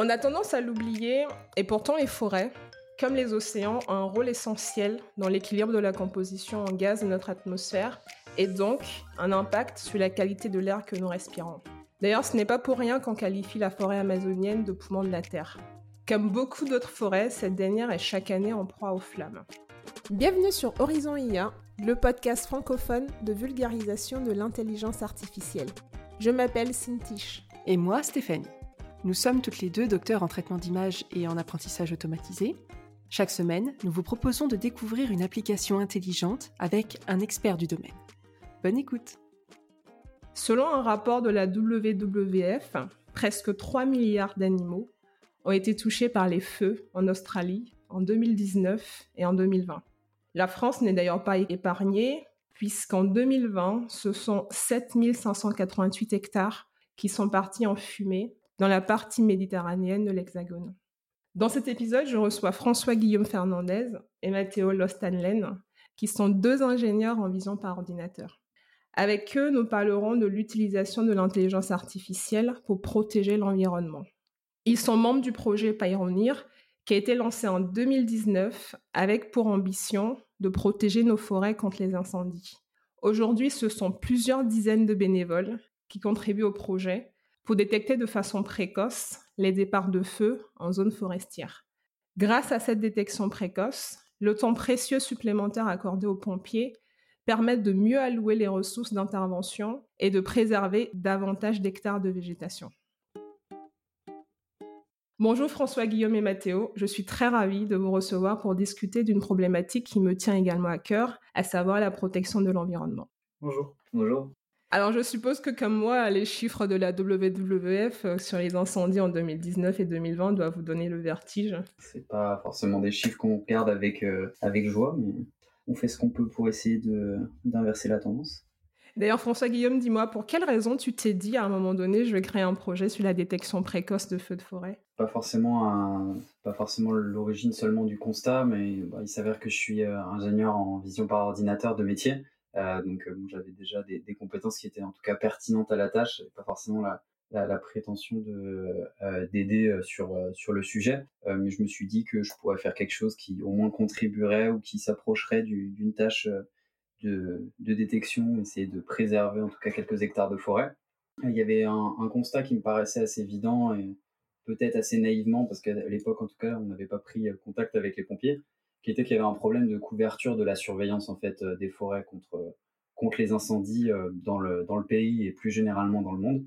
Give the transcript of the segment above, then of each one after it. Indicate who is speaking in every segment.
Speaker 1: On a tendance à l'oublier, et pourtant les forêts, comme les océans, ont un rôle essentiel dans l'équilibre de la composition en gaz de notre atmosphère, et donc un impact sur la qualité de l'air que nous respirons. D'ailleurs, ce n'est pas pour rien qu'on qualifie la forêt amazonienne de poumon de la Terre. Comme beaucoup d'autres forêts, cette dernière est chaque année en proie aux flammes. Bienvenue sur Horizon IA, le podcast francophone de vulgarisation de l'intelligence artificielle. Je m'appelle Cintiche.
Speaker 2: Et moi, Stéphanie. Nous sommes toutes les deux docteurs en traitement d'image et en apprentissage automatisé. Chaque semaine, nous vous proposons de découvrir une application intelligente avec un expert du domaine. Bonne écoute
Speaker 1: Selon un rapport de la WWF, presque 3 milliards d'animaux ont été touchés par les feux en Australie en 2019 et en 2020. La France n'est d'ailleurs pas épargnée, puisqu'en 2020, ce sont 7588 hectares qui sont partis en fumée dans la partie méditerranéenne de l'Hexagone. Dans cet épisode, je reçois François-Guillaume Fernandez et Matteo Lostanlen, qui sont deux ingénieurs en vision par ordinateur. Avec eux, nous parlerons de l'utilisation de l'intelligence artificielle pour protéger l'environnement. Ils sont membres du projet Pioneer, qui a été lancé en 2019 avec pour ambition de protéger nos forêts contre les incendies. Aujourd'hui, ce sont plusieurs dizaines de bénévoles qui contribuent au projet pour détecter de façon précoce les départs de feu en zone forestière. Grâce à cette détection précoce, le temps précieux supplémentaire accordé aux pompiers permet de mieux allouer les ressources d'intervention et de préserver davantage d'hectares de végétation. Bonjour François, Guillaume et Mathéo, je suis très ravie de vous recevoir pour discuter d'une problématique qui me tient également à cœur, à savoir la protection de l'environnement.
Speaker 3: Bonjour. Bonjour.
Speaker 1: Alors, je suppose que comme moi, les chiffres de la WWF euh, sur les incendies en 2019 et 2020 doivent vous donner le vertige.
Speaker 3: C'est pas forcément des chiffres qu'on regarde avec, euh, avec joie, mais on fait ce qu'on peut pour essayer d'inverser la tendance.
Speaker 1: D'ailleurs, François Guillaume, dis-moi, pour quelle raison tu t'es dit à un moment donné, je vais créer un projet sur la détection précoce de feux de forêt?
Speaker 3: Pas forcément, un, pas forcément l'origine seulement du constat, mais bah, il s'avère que je suis euh, ingénieur en vision par ordinateur de métier. Euh, donc euh, j'avais déjà des, compétences qui étaient en tout cas pertinentes à la tâche, pas forcément la, prétention de euh, d'aider sur sur le sujet, mais je me suis dit que je pourrais faire quelque chose qui au moins contribuerait ou qui s'approcherait d'une tâche de, détection, essayer de préserver en tout cas quelques hectares de forêt. Il y avait un constat qui me paraissait assez évident et peut-être assez naïvement parce qu'à l'époque en tout cas on n'avait pas pris contact avec les pompiers qui était qu'il y avait un problème de couverture de la surveillance en fait euh, des forêts contre contre les incendies euh, dans le dans le pays et plus généralement dans le monde.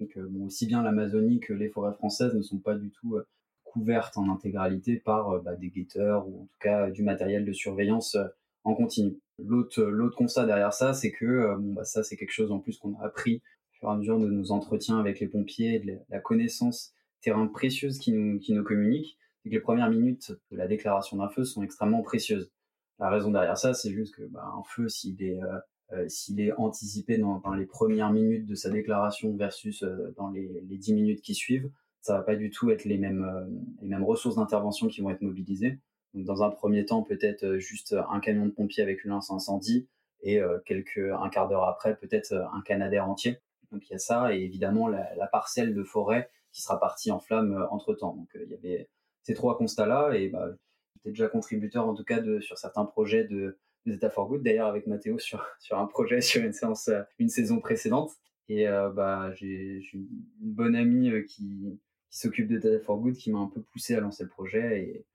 Speaker 3: Donc euh, aussi bien l'Amazonie que les forêts françaises ne sont pas du tout couvertes en intégralité par bah, des guetteurs ou en tout cas du matériel de surveillance en continu. L'autre l'autre constat derrière ça, c'est que bon bah ça c'est quelque chose en plus qu'on a appris au fur et à mesure de nos entretiens avec les pompiers, de la connaissance terrain précieuse qui nous qui nous communiquent c'est que les premières minutes de la déclaration d'un feu sont extrêmement précieuses. La raison derrière ça, c'est juste que bah, un feu, s'il est euh, euh, s'il est anticipé dans, les premières minutes de sa déclaration versus euh, dans les, les 10 minutes qui suivent, ça va pas du tout être les mêmes les mêmes ressources d'intervention qui vont être mobilisées. Donc, dans un premier temps, peut-être juste un camion de pompiers avec une lance incendie et quelques un quart d'heure après, peut-être un Canadair entier. Donc il y a ça et évidemment la, la parcelle de forêt qui sera partie en flamme entre temps. Donc il y avait ces trois constats-là. Et bah, j'étais déjà contributeur, en tout cas, de, sur certains projets de, de Data for Good. D'ailleurs, avec Mathéo sur, sur un projet, sur une séance, euh, une saison précédente. Et euh, bah, j'ai une bonne amie euh, qui, qui s'occupe de Data for Good qui m'a un peu poussé à lancer le projet. Et,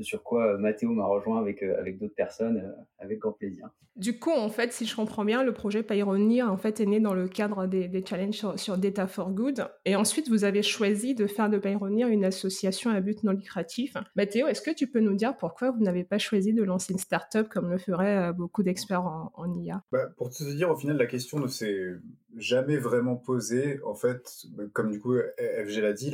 Speaker 3: sur quoi euh, Mathéo m'a rejoint avec, euh, avec d'autres personnes euh, avec grand plaisir.
Speaker 1: Du coup, en fait, si je comprends bien, le projet Pioneer en fait, est né dans le cadre des, des challenges sur, Data for Good. Et ensuite, vous avez choisi de faire de Pioneer une association à but non lucratif. Mathéo, est-ce que tu peux nous dire pourquoi vous n'avez pas choisi de lancer une start-up comme le feraient beaucoup d'experts en, en IA
Speaker 4: bah, Pour te dire, au final, la question ne s'est jamais vraiment posée. En fait, comme du coup FG l'a dit,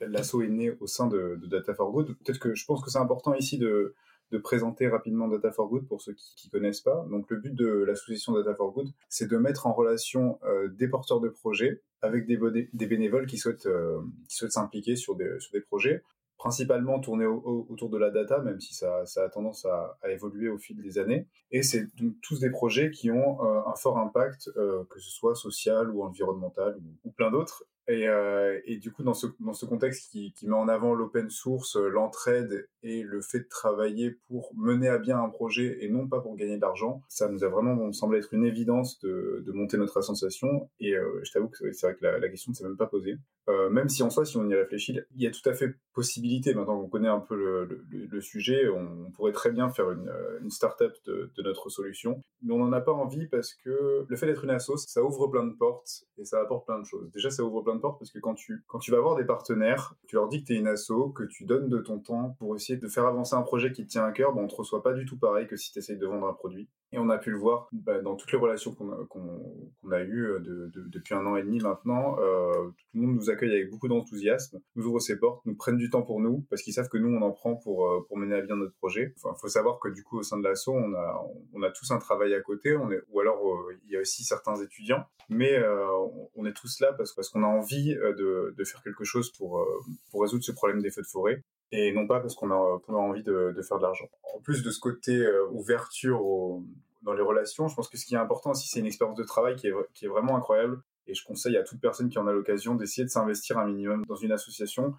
Speaker 4: l'assaut est né au sein de, Data for Good. Peut-être que je pense que c'est important ici de, de présenter rapidement Data for Good pour ceux qui ne connaissent pas. Donc le but de l'association Data for Good, c'est de mettre en relation euh, des porteurs de projets avec des, bénévoles qui souhaitent euh, qui souhaitent s'impliquer sur des projets principalement tournés autour de la data, même si ça, a tendance à, évoluer au fil des années. Et c'est donc tous des projets qui ont euh, un fort impact, que ce soit social ou environnemental ou, plein d'autres. Et, euh, et, du coup, dans ce, contexte qui, met en avant l'open source, euh, l'entraide et le fait de travailler pour mener à bien un projet et non pas pour gagner de l'argent, ça nous a vraiment semblé être une évidence de, monter notre association. Et euh, je t'avoue que c'est vrai que la question ne s'est même pas posée. Euh, même si en soi, si on y réfléchit, il y a tout à fait possibilité, maintenant qu'on connaît un peu le, sujet, on pourrait très bien faire une, une start-up de, notre solution. Mais on n'en a pas envie parce que le fait d'être une assoce, ça ouvre plein de portes et ça apporte plein de choses. Déjà, ça ouvre plein de portes parce que quand tu, quand tu vas voir des partenaires, tu leur dis que tu es une asso, que tu donnes de ton temps pour essayer de faire avancer un projet qui te tient à cœur, ben on te reçoit pas du tout pareil que si tu essayes de vendre un produit. Et on a pu le voir bah, dans toutes les relations qu'on a, qu'on, a eues euh, de, de, depuis un an et demi maintenant. Euh, tout le monde nous accueille avec beaucoup d'enthousiasme, nous ouvre ses portes, nous prennent du temps pour nous, parce qu'ils savent que nous, on en prend pour, euh, pour mener à bien notre projet. Enfin, faut savoir que du coup, au sein de l'asso, on a, on a tous un travail à côté, on est, ou alors euh, il y a aussi certains étudiants, mais euh, on est tous là parce, parce qu'on a envie de, de, faire quelque chose pour, pour résoudre ce problème des feux de forêt et non pas parce qu'on a, envie de, faire de l'argent. En plus de ce côté euh, ouverture dans les relations, je pense que ce qui est important aussi, c'est une expérience de travail qui est, vraiment incroyable. Et je conseille à toute personne qui en a l'occasion d'essayer de s'investir un minimum dans une association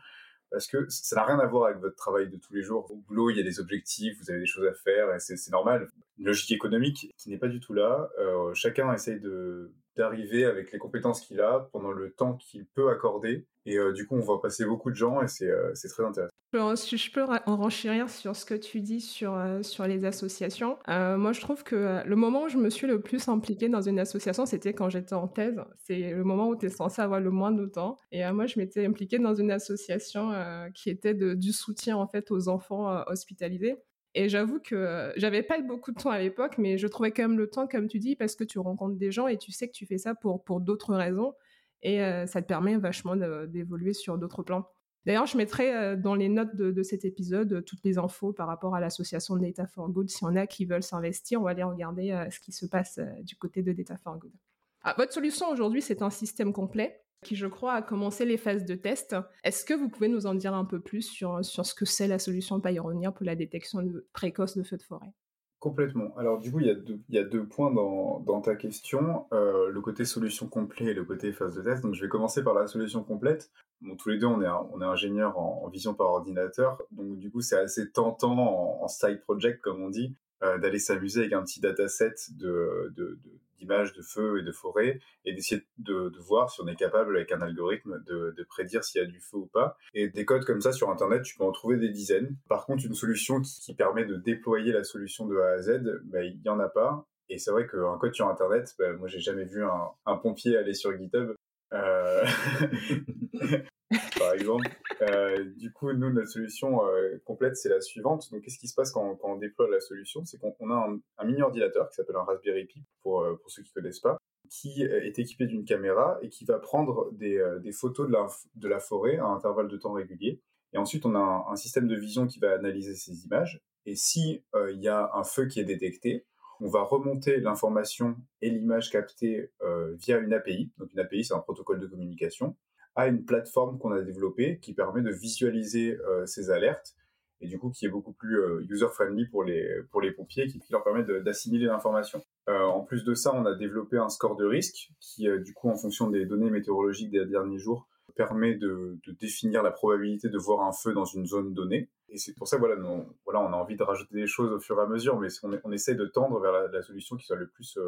Speaker 4: parce que ça n'a rien à voir avec votre travail de tous les jours. Au boulot, il y a des objectifs, vous avez des choses à faire, et c'est normal. Une logique économique qui n'est pas du tout là. Euh, chacun essaye d'arriver avec les compétences qu'il a pendant le temps qu'il peut accorder. Et euh, du coup, on va passer beaucoup de gens et c'est très intéressant.
Speaker 1: Je, peux en renchérir sur ce que tu dis sur, euh, sur les associations. Euh, moi, je trouve que le moment où je me suis le plus impliquée dans une association, c'était quand j'étais en thèse. C'est le moment où tu es censé avoir le moins de temps. Et moi, je m'étais impliquée dans une association qui était de, du soutien en fait aux enfants hospitalisés. Et j'avoue que j'avais pas beaucoup de temps à l'époque, mais je trouvais quand même le temps, comme tu dis, parce que tu rencontres des gens et tu sais que tu fais ça pour, pour d'autres raisons. Et euh, ça te permet vachement d'évoluer sur d'autres plans. D'ailleurs, je mettrai euh, dans les notes de, cet épisode toutes les infos par rapport à l'association Data for Good. Si on a qui veulent s'investir, on va aller regarder euh, ce qui se passe du côté de Data for Good. Ah, votre solution aujourd'hui, c'est un système complet qui, je crois, a commencé les phases de test. Est-ce que vous pouvez nous en dire un peu plus sur, sur ce que c'est la solution Pioneer pour la détection précoce de feux de forêt?
Speaker 4: Complètement. Alors du coup, il y a deux, points dans, ta question, euh, le côté solution complet et le côté phase de test. Donc je vais commencer par la solution complète. Tous les deux, on est, on est ingénieur en, vision par ordinateur, donc du coup c'est assez tentant en, side project, comme on dit, euh, d'aller s'amuser avec un petit dataset de d'images de feu et de forêt et d'essayer de, voir si on est capable avec un algorithme de, prédire s'il y a du feu ou pas. Et des codes comme ça sur Internet, tu peux en trouver des dizaines. Par contre, une solution qui, permet de déployer la solution de A à Z, bah, il y en a pas. Et c'est vrai qu'un code sur Internet, bah, moi j'ai jamais vu un, un, pompier aller sur GitHub. Euh... par exemple. Euh, du coup, nous, notre solution euh, complète, c'est la suivante. Donc, qu'est-ce qui se passe quand, on déploie la solution? C'est qu'on a un, mini ordinateur qui s'appelle un Raspberry Pi, pour, euh, pour ceux qui connaissent pas, qui est équipé d'une caméra et qui va prendre des, des photos de la, de la, forêt à intervalles de temps réguliers. Et ensuite, on a un, système de vision qui va analyser ces images. Et si il y a un feu qui est détecté, on va remonter l'information et l'image captée via une API. Donc, une API, c'est un protocole de communication à une plateforme qu'on a développée qui permet de visualiser euh, ces alertes et du coup qui est beaucoup plus euh, user-friendly pour les, pour les pompiers, qui, qui leur permet d'assimiler l'information. Euh, en plus de ça, on a développé un score de risque qui, du coup, en fonction des données météorologiques des derniers jours, permet de, définir la probabilité de voir un feu dans une zone donnée. Et c'est pour ça, voilà, voilà, on a envie de rajouter des choses au fur et à mesure, mais on, essaie de tendre vers la, solution qui soit le plus,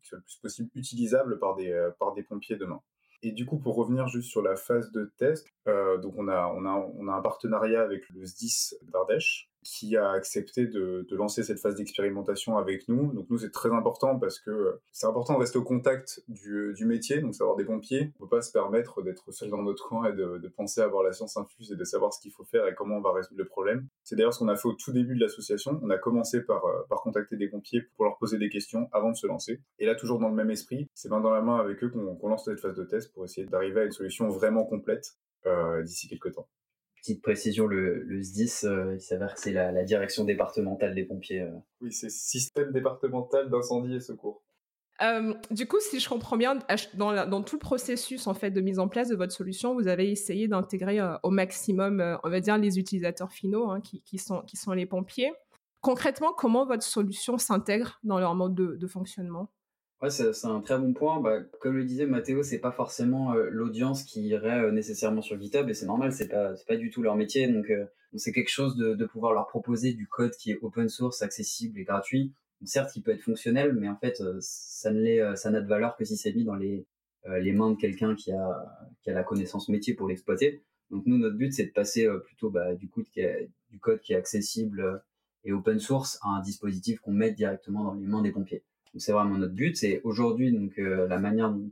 Speaker 4: qui soit le plus possible utilisable par des, par des pompiers demain. Et du coup, pour revenir juste sur la phase de test, euh, donc on a, on, a, on a un partenariat avec le SDIS d'Ardèche qui a accepté de, lancer cette phase d'expérimentation avec nous. Donc nous, c'est très important parce que c'est important de rester au contact du, du métier, donc savoir des pompiers. On peut pas se permettre d'être seul dans notre coin et de, penser à avoir la science infuse et de savoir ce qu'il faut faire et comment on va résoudre le problème. C'est d'ailleurs ce qu'on a fait au tout début de l'association. On a commencé par, euh, contacter des pompiers pour leur poser des questions avant de se lancer. Et là, toujours dans le même esprit, c'est main dans la main avec eux qu'on qu lance cette phase de test pour essayer d'arriver à une solution vraiment complète euh, d'ici quelques temps
Speaker 3: petite précision, le, le SDIS, euh, il s'avère que c'est la, la, direction départementale des pompiers. Euh.
Speaker 4: Oui, c'est système départemental d'incendie et secours.
Speaker 1: Euh, du coup, si je comprends bien, dans, la, dans, tout le processus en fait de mise en place de votre solution, vous avez essayé d'intégrer euh, au maximum, euh, on va dire, les utilisateurs finaux, hein, qui, qui, sont, qui sont les pompiers. Concrètement, comment votre solution s'intègre dans leur mode de, de fonctionnement?
Speaker 3: Ouais, c'est un très bon point. Bah, comme le disait Mathéo, c'est pas forcément euh, l'audience qui irait euh, nécessairement sur GitHub et c'est normal, c'est pas pas du tout leur métier. Donc euh, c'est quelque chose de, de pouvoir leur proposer du code qui est open source, accessible et gratuit. certes, il peut être fonctionnel, mais en fait, ça ne l'est, ça n'a de valeur que si c'est mis dans les les mains de quelqu'un qui a qui a la connaissance métier pour l'exploiter. Donc nous, notre but, c'est de passer plutôt bah, du coup du code qui est accessible et open source à un dispositif qu'on met directement dans les mains des pompiers c'est vraiment notre but. C'est aujourd'hui donc euh, la manière dont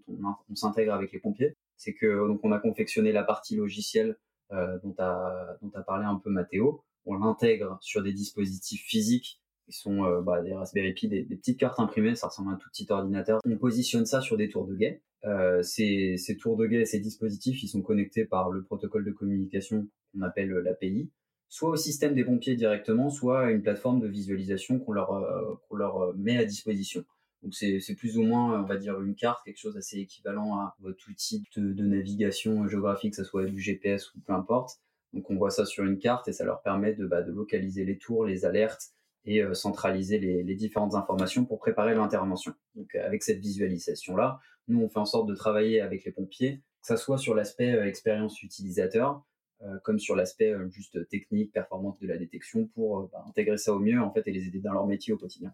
Speaker 3: on, s'intègre avec les pompiers, c'est que donc on a confectionné la partie logicielle euh, dont a dont a parlé un peu Mathéo. On l'intègre sur des dispositifs physiques qui sont euh, bah, des Raspberry Pi, des, petites cartes imprimées, ça ressemble à un tout petit ordinateur. On positionne ça sur des tours de guet. ces, ces tours de guet, ces dispositifs, ils sont connectés par le protocole de communication qu'on appelle l'API soit au système des pompiers directement, soit à une plateforme de visualisation qu'on leur, euh, euh, met à disposition. Donc c'est plus ou moins, on va dire, une carte, quelque chose assez équivalent à votre outil de, navigation géographique, que ce soit du GPS ou peu importe. Donc on voit ça sur une carte et ça leur permet de, bah, localiser les tours, les alertes et euh, centraliser les, différentes informations pour préparer l'intervention. Donc avec cette visualisation-là, nous on fait en sorte de travailler avec les pompiers, que ça soit sur l'aspect expérience utilisateur, comme sur l'aspect euh, juste technique, performance de la détection, pour euh, bah, intégrer ça au mieux en fait et les aider dans leur métier au quotidien.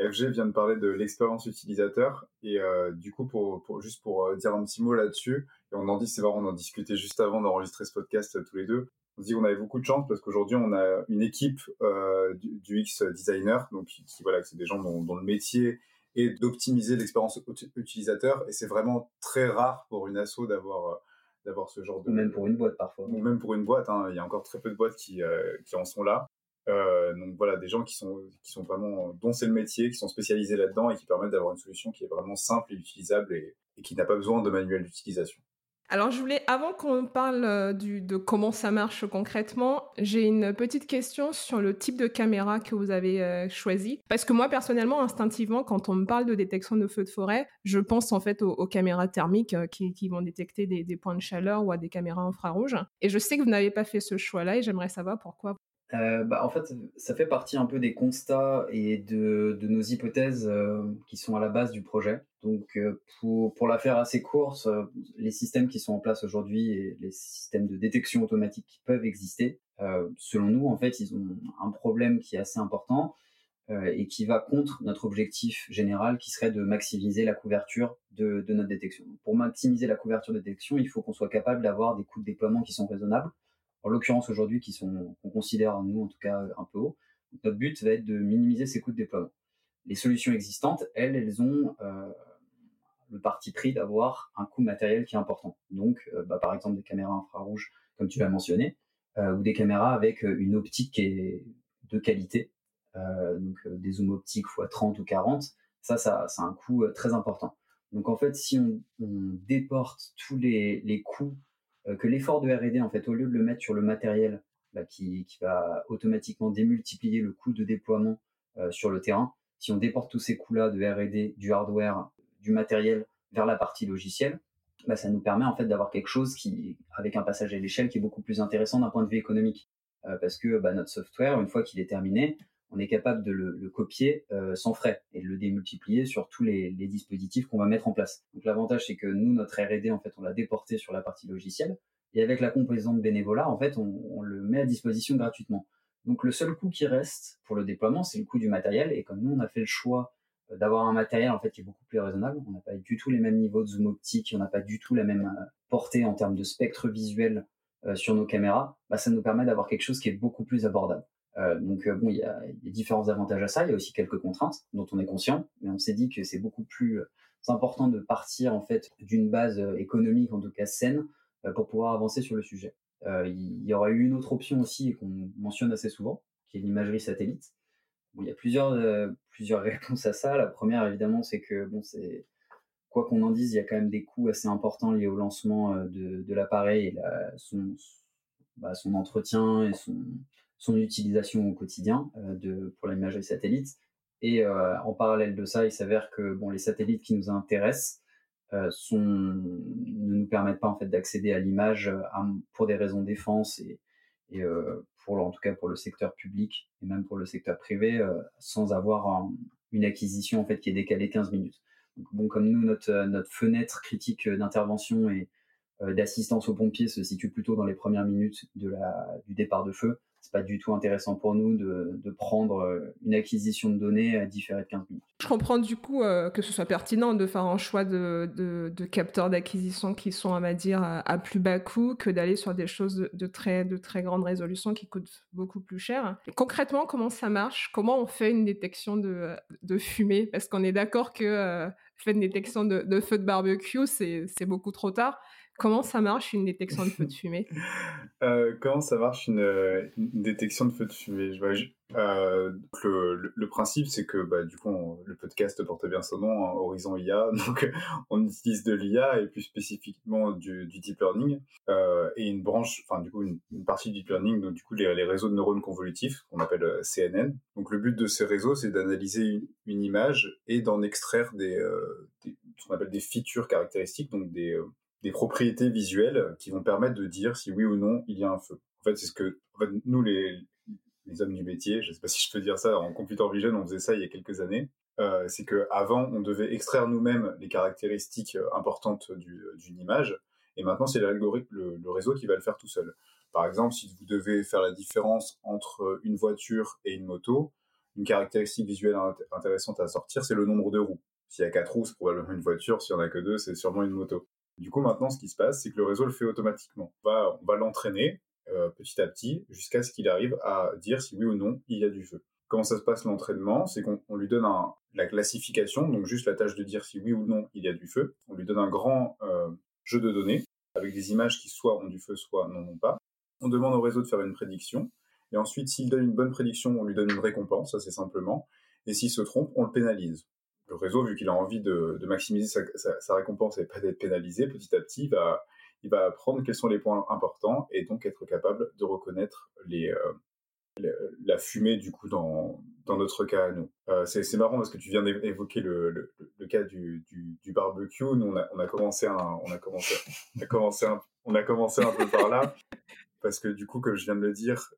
Speaker 4: FG vient de parler de l'expérience utilisateur et du coup pour, juste pour dire un petit mot là-dessus et on en dit discutait juste avant d'enregistrer ce podcast tous les deux on se dit qu'on avait beaucoup de chance parce qu'aujourd'hui on a une équipe du, du, X designer donc qui, voilà c'est des gens dont, le métier est d'optimiser l'expérience utilisateur et c'est vraiment très rare pour une asso d'avoir d'avoir ce genre de...
Speaker 3: même pour une boîte parfois.
Speaker 4: Ou même pour une boîte, hein. il y a encore très peu de boîtes qui, euh, qui en sont là. Euh, donc voilà, des gens qui sont, qui sont vraiment, dont c'est le métier, qui sont spécialisés là-dedans et qui permettent d'avoir une solution qui est vraiment simple et utilisable et, et qui n'a pas besoin de manuel d'utilisation.
Speaker 1: Alors, je voulais, avant qu'on parle euh, de comment ça marche concrètement, j'ai une petite question sur le type de caméra que vous avez euh, choisi. Parce que moi, personnellement, instinctivement, quand on me parle de détection de feux de forêt, je pense en fait aux, caméras thermiques euh, qui, vont détecter des, points de chaleur ou à des caméras infrarouges. Et je sais que vous n'avez pas fait ce choix-là et j'aimerais savoir pourquoi.
Speaker 3: Euh, bah, en fait, ça fait partie un peu des constats et de, nos hypothèses euh, qui sont à la base du projet. Donc, euh, pour, la faire assez courte, les systèmes qui sont en place aujourd'hui et les systèmes de détection automatique qui peuvent exister, selon nous, en fait, ils ont un problème qui est assez important et qui va contre notre objectif général qui serait de maximiser la couverture de notre détection. pour maximiser la couverture de détection, il faut qu'on soit capable d'avoir des coûts de déploiement qui sont raisonnables en l'occurrence aujourd'hui qui sont qu'on considère nous en tout cas un peu haut. notre but va être de minimiser ces coûts de déploiement. Les solutions existantes, elles, elles ont euh, le parti pris d'avoir un coût matériel qui est important. Donc, euh, bah, par exemple des caméras infrarouges, comme tu l'as mentionné, euh, ou des caméras avec une optique qui est de qualité, donc des zooms optiques x 30 ou 40. Ça, ça, ça a un coût très important. Donc en fait, si on, on déporte tous les, les coûts euh, que l'effort de R&D, en fait, au lieu de le mettre sur le matériel, bah, qui, qui, va automatiquement démultiplier le coût de déploiement euh, sur le terrain, si on déporte tous ces coûts-là de R&D, du hardware, du matériel vers la partie logicielle, bah, ça nous permet en fait d'avoir quelque chose qui, avec un passage à l'échelle, qui est beaucoup plus intéressant d'un point de vue économique, euh, parce que bah, notre software, une fois qu'il est terminé, on est capable de le, copier euh, sans frais et de le démultiplier sur tous les, dispositifs qu'on va mettre en place. Donc l'avantage c'est que nous notre R&D en fait on l'a déporté sur la partie logicielle et avec la composante bénévolat en fait on, le met à disposition gratuitement. Donc le seul coût qui reste pour le déploiement c'est le coût du matériel et comme nous on a fait le choix euh, d'avoir un matériel en fait qui est beaucoup plus raisonnable, on n'a pas du tout les mêmes niveaux de zoom optique, on n'a pas du tout la même euh, portée en termes de spectre visuel sur nos caméras, bah, ça nous permet d'avoir quelque chose qui est beaucoup plus abordable. Euh, donc euh, bon, il y a, différents avantages à ça. Il y a aussi quelques contraintes dont on est conscient, mais on s'est dit que c'est beaucoup plus euh, important de partir en fait d'une base économique, en tout cas saine, pour pouvoir avancer sur le sujet. il y aurait eu une autre option aussi qu'on mentionne assez souvent, qui est l'imagerie satellite. Il y a plusieurs plusieurs réponses à ça. La première, évidemment, c'est que bon, c'est quoi qu'on en dise, il y a quand même des coûts assez importants liés au lancement de, l'appareil bah, son entretien et son, son utilisation au quotidien euh, de, pour l'imagerie satellite. Et euh, en parallèle de ça, il s'avère que bon, les satellites qui nous intéressent euh, ne nous permettent pas en fait d'accéder à l'image pour des raisons de défense et, pour en tout cas pour le secteur public et même pour le secteur privé sans avoir une acquisition en fait qui est décalée 15 minutes. Bon, comme nous, notre, notre fenêtre critique d'intervention et d'assistance aux pompiers se situe plutôt dans les premières minutes de la, du départ de feu c'est pas du tout intéressant pour nous de, prendre euh, une acquisition de données à différer de 15 minutes.
Speaker 1: Je comprends du coup euh, que ce soit pertinent de faire un choix de, capteurs d'acquisition qui sont, on va dire, à, plus bas coût que d'aller sur des choses de, très, de très grande résolution qui coûtent beaucoup plus cher. concrètement, comment ça marche? Comment on fait une détection de, fumée? Parce qu'on est d'accord que euh, faire une détection de feu de barbecue, c'est beaucoup trop tard. Comment ça marche une détection de feu de fumée?
Speaker 4: Euh, Comment ça marche une, détection de feu de fumée? Euh, le, principe, c'est que bah, du coup, le podcast porte bien son nom, hein, Horizon IA. Donc, on utilise de l'IA et plus spécifiquement du, deep learning euh, et une branche, enfin du coup, une, partie du deep learning, donc du coup les, réseaux de neurones convolutifs qu'on appelle CNN. Donc, le but de ces réseaux, c'est d'analyser une, image et d'en extraire des, des, ce qu'on appelle des features caractéristiques, donc des des propriétés visuelles qui vont permettre de dire si oui ou non il y a un feu. En fait, c'est ce que nous, les, hommes du métier, je ne sais pas si je peux dire ça, en computer vision, on faisait ça il y a quelques années. Euh, c'est qu'avant, on devait extraire nous-mêmes les caractéristiques euh, importantes d'une image, et maintenant, c'est l'algorithme, le, réseau qui va le faire tout seul. Par exemple, si vous devez faire la différence entre une voiture et une moto, une caractéristique visuelle intéressante à sortir, c'est le nombre de roues. S'il y a quatre roues, c'est probablement une voiture. S'il y en a que deux, c'est sûrement une moto. Du coup, maintenant, ce qui se passe, c'est que le réseau le fait automatiquement. On va, l'entraîner euh, petit à petit jusqu'à ce qu'il arrive à dire si oui ou non il y a du feu. Comment ça se passe l'entraînement? C'est qu'on lui donne la classification, donc juste la tâche de dire si oui ou non il y a du feu. On lui donne un grand euh, jeu de données avec des images qui soit ont du feu, soit n'en ont pas. On demande au réseau de faire une prédiction. Et ensuite, s'il donne une bonne prédiction, on lui donne une récompense, assez simplement. Et s'il se trompe, on le pénalise le réseau, vu qu'il a envie de, maximiser sa, récompense et pas d'être pénalisé, petit à petit, va, il va apprendre quels sont les points importants et donc être capable de reconnaître euh, la fumée du coup dans, dans notre cas à nous. Euh, c'est marrant parce que tu viens d'évoquer le, cas du, barbecue. Nous, on a, commencé un, peu par là parce que du coup, comme je viens de le dire,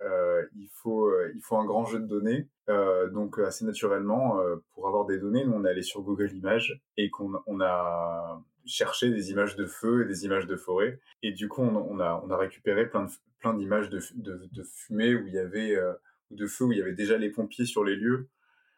Speaker 4: euh, il, faut, il faut un grand jeu de données. Euh, donc assez naturellement, pour avoir des données, nous, on est allé sur Google Images et qu'on on a cherché des images de feu et des images de forêt. Et du coup, on, a, on a récupéré plein, de, plein d'images de, de, de, fumée où il y avait, de feu où il y avait déjà les pompiers sur les lieux.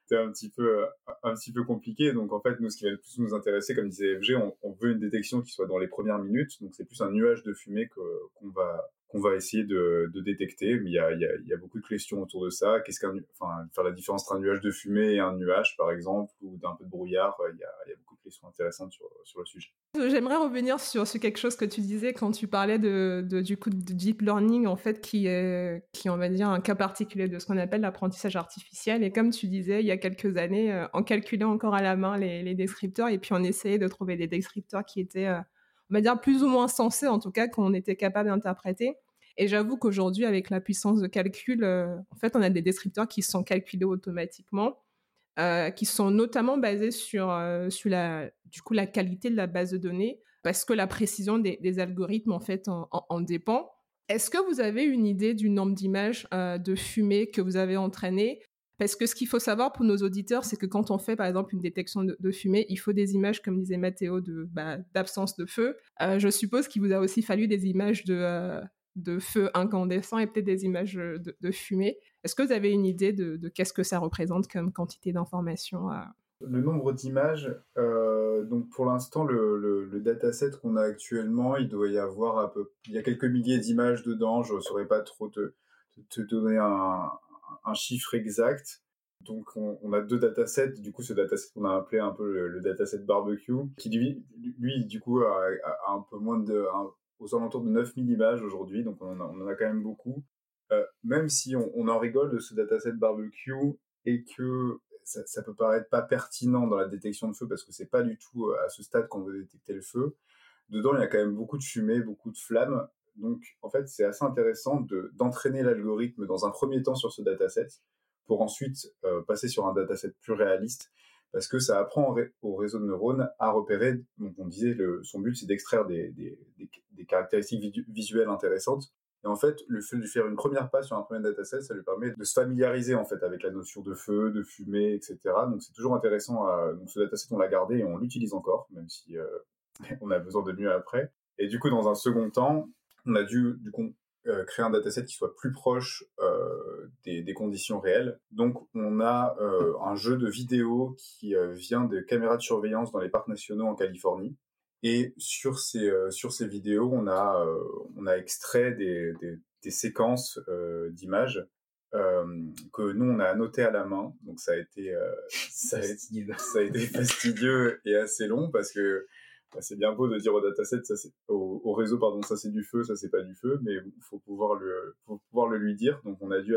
Speaker 4: C'était un petit peu un petit peu compliqué. Donc en fait nous ce qui va le plus nous intéresser comme disait FG on, on veut une détection qui soit dans les premières minutes. Donc c'est plus un nuage de fumée qu'on va qu'on va essayer de, détecter. Mais il y a, y a, beaucoup de questions autour de ça. Qu'est-ce qu'un, enfin, faire la différence entre un nuage de fumée et un nuage, par exemple, ou d'un peu de brouillard. Il y a, beaucoup de questions intéressantes sur, le sujet.
Speaker 1: J'aimerais revenir sur, quelque chose que tu disais quand tu parlais de, de du coup de deep learning, en fait, qui est, qui on va dire un cas particulier de ce qu'on appelle l'apprentissage artificiel. Et comme tu disais, il y a quelques années, euh, on calculait encore à la main les, les descripteurs et puis on essayait de trouver des descripteurs qui étaient euh, on va dire plus ou moins sensés, en tout cas qu'on était capable d'interpréter. Et j'avoue qu'aujourd'hui, avec la puissance de calcul, euh, en fait, on a des descripteurs qui sont calculés automatiquement, euh, qui sont notamment basés sur, euh, sur la, du coup, la qualité de la base de données, parce que la précision des, algorithmes, en fait, en, en, dépend. Est-ce que vous avez une idée du nombre d'images de fumée que vous avez entraîné parce que ce qu'il faut savoir pour nos auditeurs, c'est que quand on fait par exemple une détection de, fumée, il faut des images, comme disait Mathéo, de bah, d'absence de feu. Euh, je suppose qu'il vous a aussi fallu des images de, euh, de feu incandescent et peut-être des images de, fumée. Est-ce que vous avez une idée de, qu'est-ce que ça représente comme quantité d'informations euh?
Speaker 4: Le nombre d'images, donc pour l'instant, le, le, dataset qu'on a actuellement, il doit y avoir un peu, il y a quelques milliers d'images dedans. Je ne saurais pas trop te, te donner un, un chiffre exact. Donc on, a deux datasets, du coup ce dataset qu'on a appelé un peu le, dataset barbecue, qui lui, lui du coup a, un peu moins de, aux alentours de 9000 images aujourd'hui, donc on en, a, quand même beaucoup. Euh, même si on, en rigole de ce dataset barbecue et que ça, ça, peut paraître pas pertinent dans la détection de feu parce que c'est pas du tout euh, à ce stade qu'on veut détecter le feu. Dedans, il y a quand même beaucoup de fumée, beaucoup de flammes, donc, en fait, c'est assez intéressant d'entraîner l'algorithme dans un premier temps sur ce dataset pour ensuite euh, passer sur un dataset plus réaliste parce que ça apprend au réseau de neurones à repérer. Donc, on disait, le, son but, c'est d'extraire des, des, caractéristiques visuelles intéressantes. Et en fait, le fait de faire une première passe sur un premier dataset, ça lui permet de se familiariser en fait avec la notion de feu, de fumée, etc. Donc c'est toujours intéressant. Donc ce dataset, on l'a gardé et on l'utilise encore, même si euh, on a besoin de mieux après. Et du coup, dans un second temps, on a dû du coup euh, créer un dataset qui soit plus proche euh, des, des, conditions réelles. Donc, on a euh, un jeu de vidéo qui vient de caméras de surveillance dans les parcs nationaux en Californie. Et sur ces, sur ces vidéos, on a, on a extrait des, des, des séquences d'images que nous on a annoté à la main donc ça a été ça, a, ça a été fastidieux et assez long parce que c'est bien beau de dire au dataset, c'est au, réseau pardon, ça c'est du feu, ça c'est pas du feu, mais il faut pouvoir le faut pouvoir le lui dire. Donc on a dû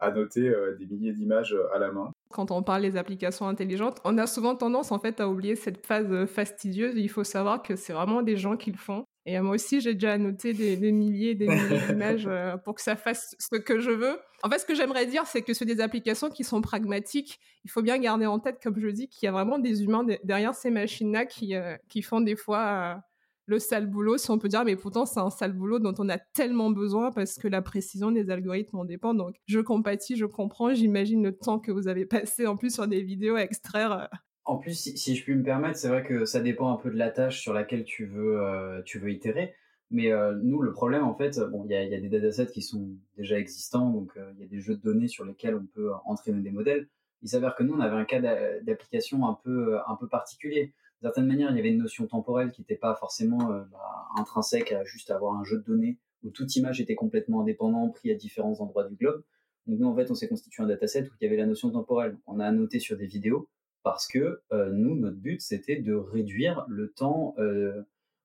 Speaker 4: annoter euh, des milliers d'images euh, à la main.
Speaker 1: Quand on parle des applications intelligentes, on a souvent tendance en fait à oublier cette phase euh, fastidieuse. Il faut savoir que c'est vraiment des gens qui le font. Et moi aussi, j'ai déjà annoté des, milliers, des milliers d'images pour que ça fasse ce que je veux. En fait, ce que j'aimerais dire, c'est que sur des applications qui sont pragmatiques, il faut bien garder en tête, comme je dis, qu'il y a vraiment des humains derrière ces machines-là qui, qui font des fois le sale boulot, si on peut dire, mais pourtant c'est un sale boulot dont on a tellement besoin parce que la précision des algorithmes en dépend. Donc je compatis, je comprends, j'imagine le temps que vous avez passé en plus sur des vidéos à extraire. Euh.
Speaker 3: En plus, si, je puis me permettre, c'est vrai que ça dépend un peu de la tâche sur laquelle tu veux, euh, itérer. Mais euh, nous, le problème, en fait, bon, il y a, des datasets qui sont déjà existants, donc il y a des jeux de données sur lesquels on peut entraîner des modèles. Il s'avère que nous, on avait un cas d'application un peu, particulier d'une certaine manière, il y avait une notion temporelle qui n'était pas forcément euh, bah, intrinsèque à juste avoir un jeu de données où toute image était complètement indépendante, pris à différents endroits du globe. Donc nous, en fait, on s'est constitué un dataset où il y avait la notion temporelle. On a annoté sur des vidéos parce que euh, nous, notre but, c'était de réduire le temps euh,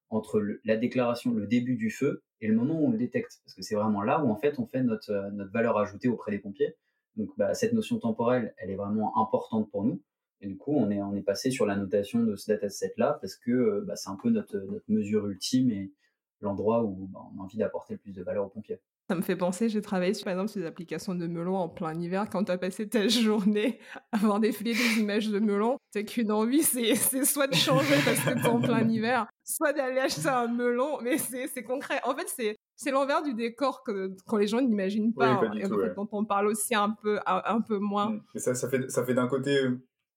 Speaker 3: entre la déclaration, le début du feu et le moment où on le détecte. Parce que c'est vraiment là où, en fait, on fait notre, notre valeur ajoutée auprès des pompiers. Donc bah, cette notion temporelle, elle est vraiment importante pour nous. Et du coup, on est, on est passé sur la notation de ce dataset-là parce que euh, bah, c'est un peu notre, notre, mesure ultime et l'endroit où bah, on a envie d'apporter le plus de valeur aux pompiers.
Speaker 1: Ça me fait penser, j'ai travaillé sur, par exemple sur des applications de melon en plein hiver. Quand tu as passé ta journée à voir défiler des images de melon, c'est qu'une envie, c'est soit de changer parce que t'es en plein hiver, soit d'aller acheter un melon, mais c'est concret. En fait, c'est c'est l'envers du décor que quand les gens n'imaginent pas,
Speaker 4: oui, pas et
Speaker 1: en fait, dont on parle aussi un peu un, peu moins.
Speaker 4: Mm. Et ça ça fait ça fait d'un côté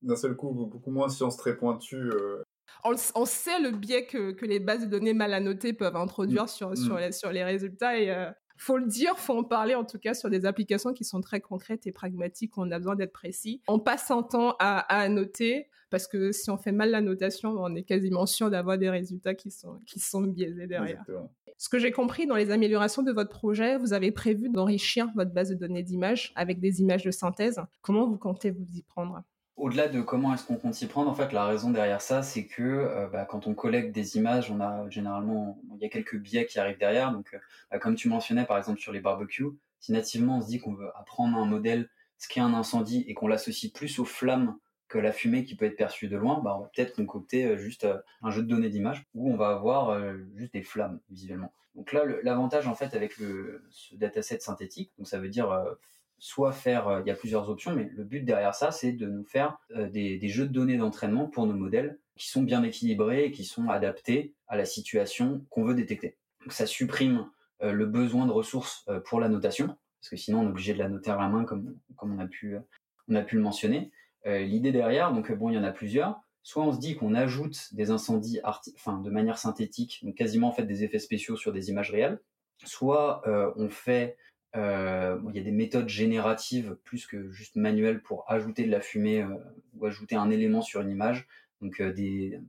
Speaker 4: d'un seul coup beaucoup moins science très pointue. Euh.
Speaker 1: On, sait le biais que, que, les bases de données mal annotées peuvent introduire mm. sur, sur, mm. les, sur les résultats et euh, faut le dire, faut en parler en tout cas sur des applications qui sont très concrètes et pragmatiques on a besoin d'être précis. On passe un temps à, à annoter parce que si on fait mal la notation, on est quasiment sûr d'avoir des résultats qui sont, qui sont biaisés derrière. Ce que j'ai compris dans les améliorations de votre projet, vous avez prévu d'enrichir votre base de données d'images avec des images de synthèse. Comment vous comptez vous y prendre?
Speaker 3: Au-delà de comment est-ce qu'on compte s'y prendre, en fait, la raison derrière ça, c'est que euh, bah, quand on collecte des images, on a généralement, il y a quelques biais qui arrivent derrière. Donc, euh, bah, comme tu mentionnais, par exemple, sur les barbecues, si nativement on se dit qu'on veut apprendre un modèle, ce qu'est un incendie, et qu'on l'associe plus aux flammes que la fumée qui peut être perçue de loin, bah, on va peut-être concocter euh, juste un jeu de données d'images où on va avoir juste des flammes visuellement. Donc là, l'avantage en fait avec le, ce dataset synthétique, donc ça veut dire soit faire, euh, il y a plusieurs options, mais le but derrière ça, c'est de nous faire euh, des, jeux de données d'entraînement pour nos modèles qui sont bien équilibrés et qui sont adaptés à la situation qu'on veut détecter. Donc ça supprime euh, le besoin de ressources pour la notation, parce que sinon on est obligé de la noter à la main comme, comme on, a pu, on a pu le mentionner. L'idée derrière, donc bon, il y en a plusieurs. Soit on se dit qu'on ajoute des incendies enfin, de manière synthétique, donc quasiment en fait des effets spéciaux sur des images réelles. Soit on fait euh, il y a des méthodes génératives plus que juste manuelles pour ajouter de la fumée euh, ou ajouter un élément sur une image. Donc euh,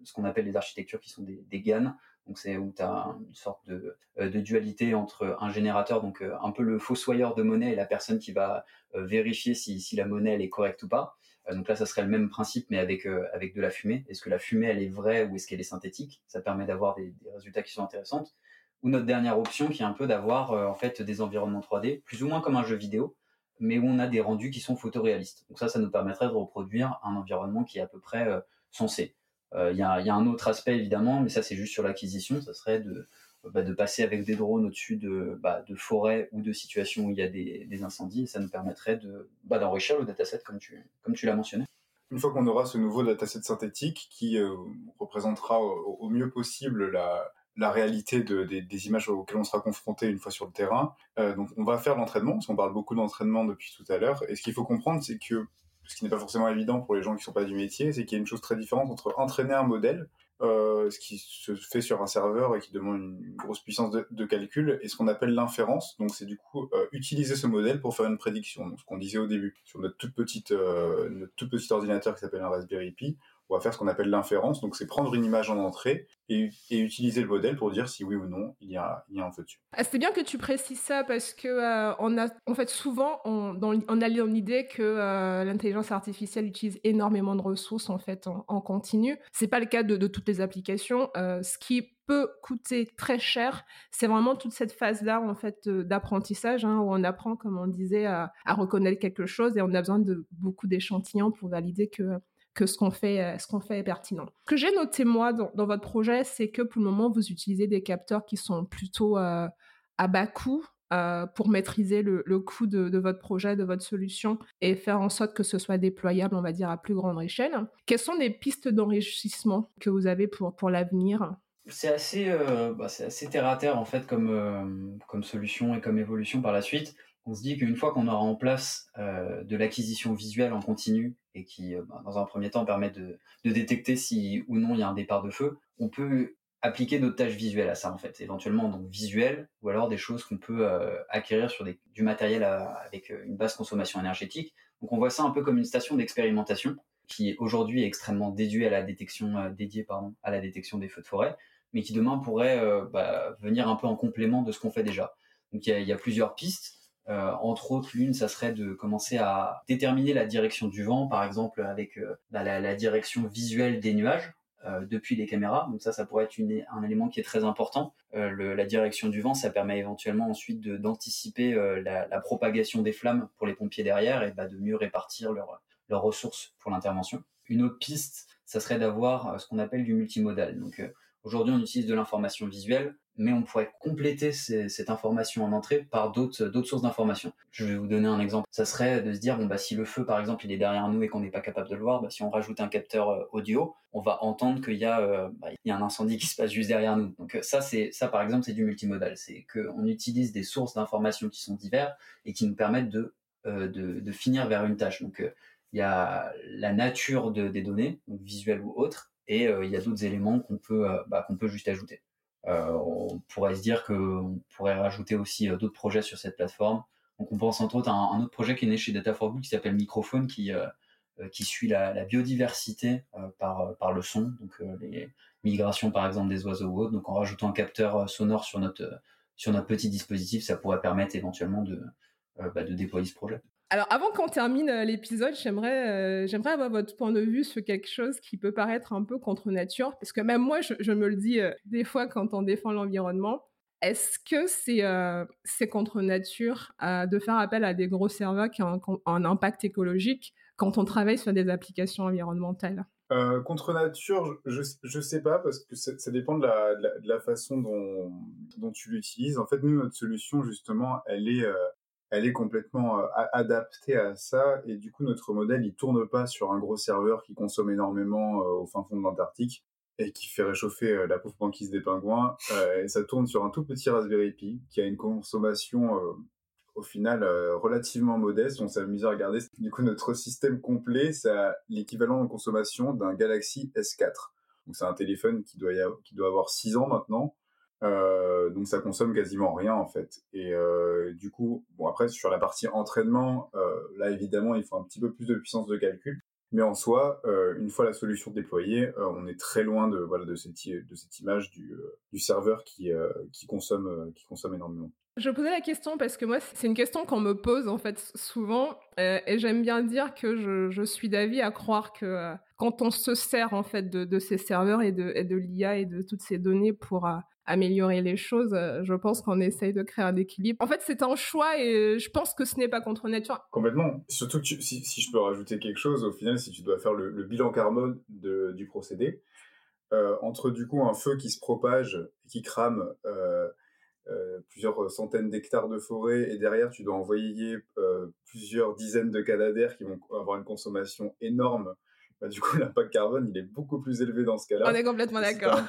Speaker 3: ce qu'on appelle des architectures qui sont des, des GAN. Donc c'est où tu as une sorte de, dualité entre un générateur, donc un peu le fossoyeur de monnaie et la personne qui va vérifier si, la monnaie est correcte ou pas. donc là, ça serait le même principe, mais avec de la fumée. Est-ce que la fumée elle est vraie ou est-ce qu'elle est synthétique? Ça permet d'avoir des résultats qui sont intéressants ou notre dernière option qui est un peu d'avoir euh, en fait des environnements 3D, plus ou moins comme un jeu vidéo, mais où on a des rendus qui sont photoréalistes. Donc ça, ça nous permettrait de reproduire un environnement qui est à peu près euh, sensé. Euh, il y, a, y, a, un autre aspect évidemment, mais ça c'est juste sur l'acquisition, ça serait de, bah, de passer avec des drones au-dessus de, bah, de forêts ou de situations où il y a des, incendies, et ça nous permettrait de bah, d'enrichir le dataset comme tu, comme tu l'as mentionné.
Speaker 4: Une fois qu'on aura ce nouveau dataset synthétique qui représentera au, mieux possible la, la réalité des, images auxquelles on sera confronté une fois sur le terrain. donc on va faire l'entraînement, parce qu'on parle beaucoup d'entraînement depuis tout à l'heure. Et ce qu'il faut comprendre, c'est que ce qui n'est pas forcément évident pour les gens qui ne sont pas du métier, c'est qu'il y a une chose très différente entre entraîner un modèle, euh, ce qui se fait sur un serveur et qui demande une grosse puissance de, calcul, et ce qu'on appelle l'inférence. Donc c'est du coup euh, utiliser ce modèle pour faire une prédiction. Donc ce qu'on disait au début sur notre euh, notre tout petit ordinateur qui s'appelle un Raspberry Pi, on va faire ce qu'on appelle l'inférence. Donc, c'est prendre une image en entrée et, utiliser le modèle pour dire si oui ou non il y a, un feu dessus.
Speaker 1: Ah, bien que tu précises ça parce que euh, a, en fait, souvent, on, dans, a l'idée que euh, l'intelligence artificielle utilise énormément de ressources en fait en, continu. C'est pas le cas de, toutes les applications. Euh, ce qui peut coûter très cher, c'est vraiment toute cette phase-là en fait d'apprentissage hein, où on apprend, comme on disait, à, reconnaître quelque chose et on a besoin de beaucoup d'échantillons pour valider que que ce qu'on fait, euh, ce qu'on fait est pertinent. Ce que j'ai noté moi dans, votre projet, c'est que pour le moment, vous utilisez des capteurs qui sont plutôt euh, à bas coût, euh, pour maîtriser le, coût de, votre projet, de votre solution et faire en sorte que ce soit déployable, on va dire, à plus grande échelle. Quelles sont les pistes d'enrichissement que vous avez pour, pour l'avenir?
Speaker 3: C'est assez, bah, assez terre à terre en fait comme, comme solution et comme évolution par la suite on se dit qu'une fois qu'on aura en place euh, de l'acquisition visuelle en continu et qui, euh, bah, dans un premier temps, permet de, détecter si ou non il y a un départ de feu, on peut appliquer d'autres tâches visuelles à ça en fait, éventuellement donc visuelles ou alors des choses qu'on peut euh, acquérir sur du matériel avec une basse consommation énergétique. Donc on voit ça un peu comme une station d'expérimentation qui aujourd'hui est extrêmement à la détection, dédiée pardon, à la détection des feux de forêt, mais qui demain pourrait bah, venir un peu en complément de ce qu'on fait déjà. Donc il y a plusieurs pistes. Euh, entre autres, l'une, ça serait de commencer à déterminer la direction du vent, par exemple avec euh, bah, la, direction visuelle des nuages euh, depuis les caméras. Donc ça, ça pourrait être un élément qui est très important. la direction du vent, ça permet éventuellement ensuite d'anticiper la, propagation des flammes pour les pompiers derrière et bah, de mieux répartir leurs ressources pour l'intervention. Une autre piste, ça serait d'avoir ce qu'on appelle du multimodal. Donc aujourd'hui, on utilise de l'information visuelle mais on pourrait compléter cette information en entrée par d'autres sources d'informations. Je vais vous donner un exemple. Ça serait de se dire bon bah si le feu par exemple il est derrière nous et qu'on n'est pas capable de le voir, bah, si on rajoute un capteur euh, audio, on va entendre qu'il y a euh, bah, y a un incendie qui se passe juste derrière nous. Donc euh, ça c'est ça par exemple c'est du multimodal, c'est qu'on utilise des sources d'informations qui sont diverses et qui nous permettent de de, finir vers une tâche. Donc il y a la nature des données, donc visuelles ou autres, et il y a d'autres éléments qu'on peut bah, qu'on peut juste ajouter. Euh, on pourrait se dire qu'on pourrait rajouter aussi euh, d'autres projets sur cette plateforme. Donc on pense entre autres à un, autre projet qui est né chez Data 4 Good qui s'appelle Microphone qui euh, qui suit la, biodiversité par par le son, donc les migrations par exemple des oiseaux ou autres. Donc en rajoutant un capteur sonore sur notre sur notre petit dispositif, ça pourrait permettre éventuellement de bah, de déployer ce projet.
Speaker 1: Alors, avant qu'on termine euh, l'épisode, j'aimerais, euh, j'aimerais avoir votre point de vue sur quelque chose qui peut paraître un peu contre nature, parce que même moi, je, me le dis euh, des fois quand on défend l'environnement. Est-ce que c'est, c'est contre nature de faire appel à des gros serveurs qui ont un, impact écologique quand on travaille sur des applications environnementales?
Speaker 4: Contre nature, je ne sais pas parce que ça, dépend de la, de la, façon dont, dont tu l'utilises. En fait, nous, notre solution, justement, elle est, elle est complètement euh, adaptée à ça et du coup notre modèle il tourne pas sur un gros serveur qui consomme énormément euh, au fin fond de l'Antarctique et qui fait réchauffer euh, la pauvre banquise des pingouins et ça tourne sur un tout petit Raspberry Pi qui a une consommation au final relativement modeste. On s'est amusé à regarder. Du coup, notre système complet, c'est l'équivalent en consommation d'un Galaxy S4. Donc, c'est un téléphone qui doit, qui doit avoir 6 ans maintenant. Euh, donc ça consomme quasiment rien en fait. Et euh, du coup, bon après sur la partie entraînement, euh, là évidemment il faut un petit peu plus de puissance de calcul. Mais en soi, une fois la solution déployée, on est très loin de voilà de cette de cette image du, du serveur qui qui consomme qui consomme énormément.
Speaker 1: Je posais la question parce que moi, c'est une question qu'on me pose en fait souvent, et j'aime bien dire que je, suis d'avis à croire que quand on se sert en fait de, de ces serveurs et de, et de l'IA et de toutes ces données pour améliorer les choses, euh, je pense qu'on essaye de créer un équilibre. En fait, c'est un choix et je pense que ce n'est pas contre nature.
Speaker 4: Complètement. Surtout que si, je peux rajouter quelque chose, au final, si tu dois faire le, bilan carbone du procédé, euh, entre du coup un feu qui se propage et qui crame euh, plusieurs centaines d'hectares de forêt et derrière tu dois envoyer plusieurs dizaines de canadaires qui vont avoir une consommation énorme bah, du coup, l'impact carbone, il est beaucoup plus élevé dans ce cas-là.
Speaker 1: On est complètement d'accord.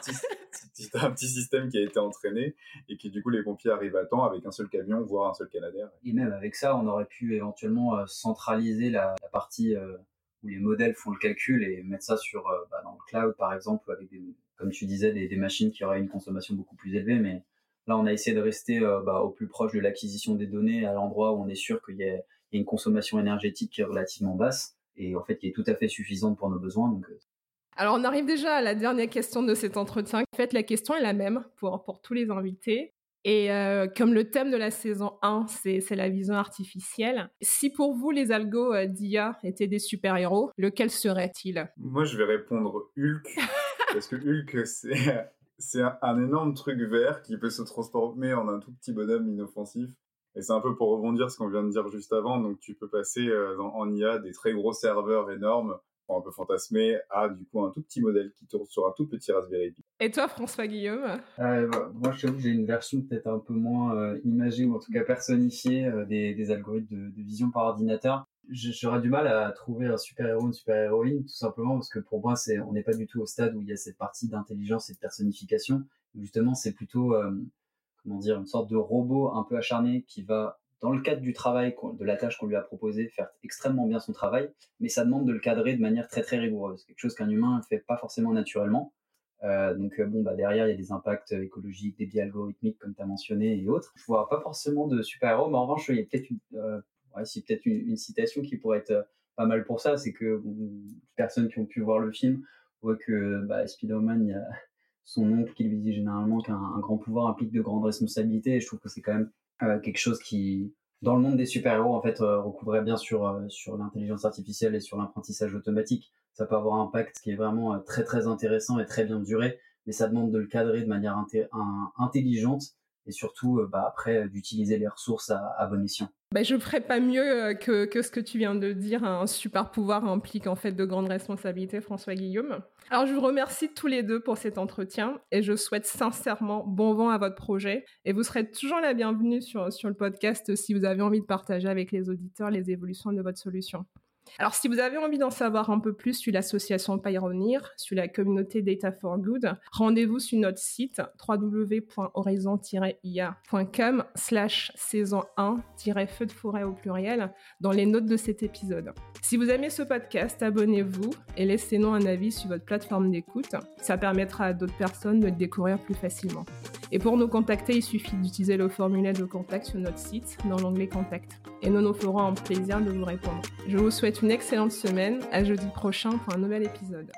Speaker 4: Si un petit système qui a été entraîné et qui du coup les pompiers arrivent à temps avec un seul camion, voire un seul canadair.
Speaker 3: Et même avec ça, on aurait pu éventuellement euh, centraliser la, partie euh, où les modèles font le calcul et mettre ça sur euh, bah, dans le cloud par exemple avec des, comme tu disais des, machines qui auraient une consommation beaucoup plus élevée. Mais là, on a essayé de rester bah, au plus proche de l'acquisition des données à l'endroit où on est sûr qu'il y, a une consommation énergétique qui est relativement basse et en fait qui est tout à fait suffisante pour nos besoins. Donc
Speaker 1: alors, on arrive déjà à la dernière question de cet entretien. En fait, la question est la même pour, pour tous les invités. Et euh, comme le thème de la saison 1, c'est la vision artificielle, si pour vous les algos euh, d'IA étaient des super-héros, lequel serait-il?
Speaker 4: Moi, je vais répondre Hulk, parce que Hulk, c'est un, énorme truc vert qui peut se transformer en un tout petit bonhomme inoffensif. Et c'est un peu pour rebondir ce qu'on vient de dire juste avant. Donc, tu peux passer euh, en IA des très gros serveurs énormes un peu fantasmé à du coup un tout petit modèle qui tourne sur un tout petit Raspberry Pi.
Speaker 1: Et toi, François Guillaume?
Speaker 3: Euh, bah, Moi, je t'avoue que j'ai une version peut-être un peu moins euh, imagée ou en tout cas personnifiée euh, des, algorithmes de, vision par ordinateur. J'aurais du mal à trouver un super-héros, une super-héroïne, tout simplement parce que pour moi, c'est, on n'est pas du tout au stade où il y a cette partie d'intelligence et de personnification. Justement, c'est plutôt, comment dire, une sorte de robot un peu acharné qui va dans le cadre du travail, de la tâche qu'on lui a proposée, faire extrêmement bien son travail, mais ça demande de le cadrer de manière très très rigoureuse, quelque chose qu'un humain ne fait pas forcément naturellement. Euh, donc euh, bon, bah derrière il y a des impacts écologiques, des biais algorithmiques comme tu as mentionné et autres. Je vois pas forcément de super-héros, mais en revanche il y a peut-être une, euh, peut-être une, citation qui pourrait être pas mal pour ça, c'est que les personnes qui ont pu voir le film voient que bah, Spider-Man, il y a son oncle qui lui dit généralement qu'un grand pouvoir implique de grandes responsabilités, et je trouve que c'est quand même euh, quelque chose qui, dans le monde des super-héros, en fait, euh, recouvrait bien sur, euh, sur l'intelligence artificielle et sur l'apprentissage automatique. Ça peut avoir un impact qui est vraiment très très intéressant et très bien duré, mais ça demande de le cadrer de manière intelligente et surtout bah, après d'utiliser les ressources à bon escient.
Speaker 1: Bah, je ne ferais pas mieux euh, que, que, ce que tu viens de dire. Un super pouvoir implique en fait de grandes responsabilités, François Guillaume. Alors je vous remercie tous les deux pour cet entretien et je souhaite sincèrement bon vent à votre projet. Et vous serez toujours la bienvenue sur, sur le podcast si vous avez envie de partager avec les auditeurs les évolutions de votre solution. Alors, si vous avez envie d'en savoir un peu plus sur l'association Pioneer, sur la communauté Data for Good, rendez-vous sur notre site www.horizon-ia.com slash saison 1-feu de forêt au pluriel dans les notes de cet épisode. Si vous aimez ce podcast, abonnez-vous et laissez-nous un avis sur votre plateforme d'écoute. Ça permettra à d'autres personnes de le découvrir plus facilement. Et pour nous contacter, il suffit d'utiliser le formulaire de contact sur notre site dans l'onglet Contact. Et nous nous ferons un plaisir de vous répondre. Je vous souhaite une excellente semaine. À jeudi prochain pour un nouvel épisode.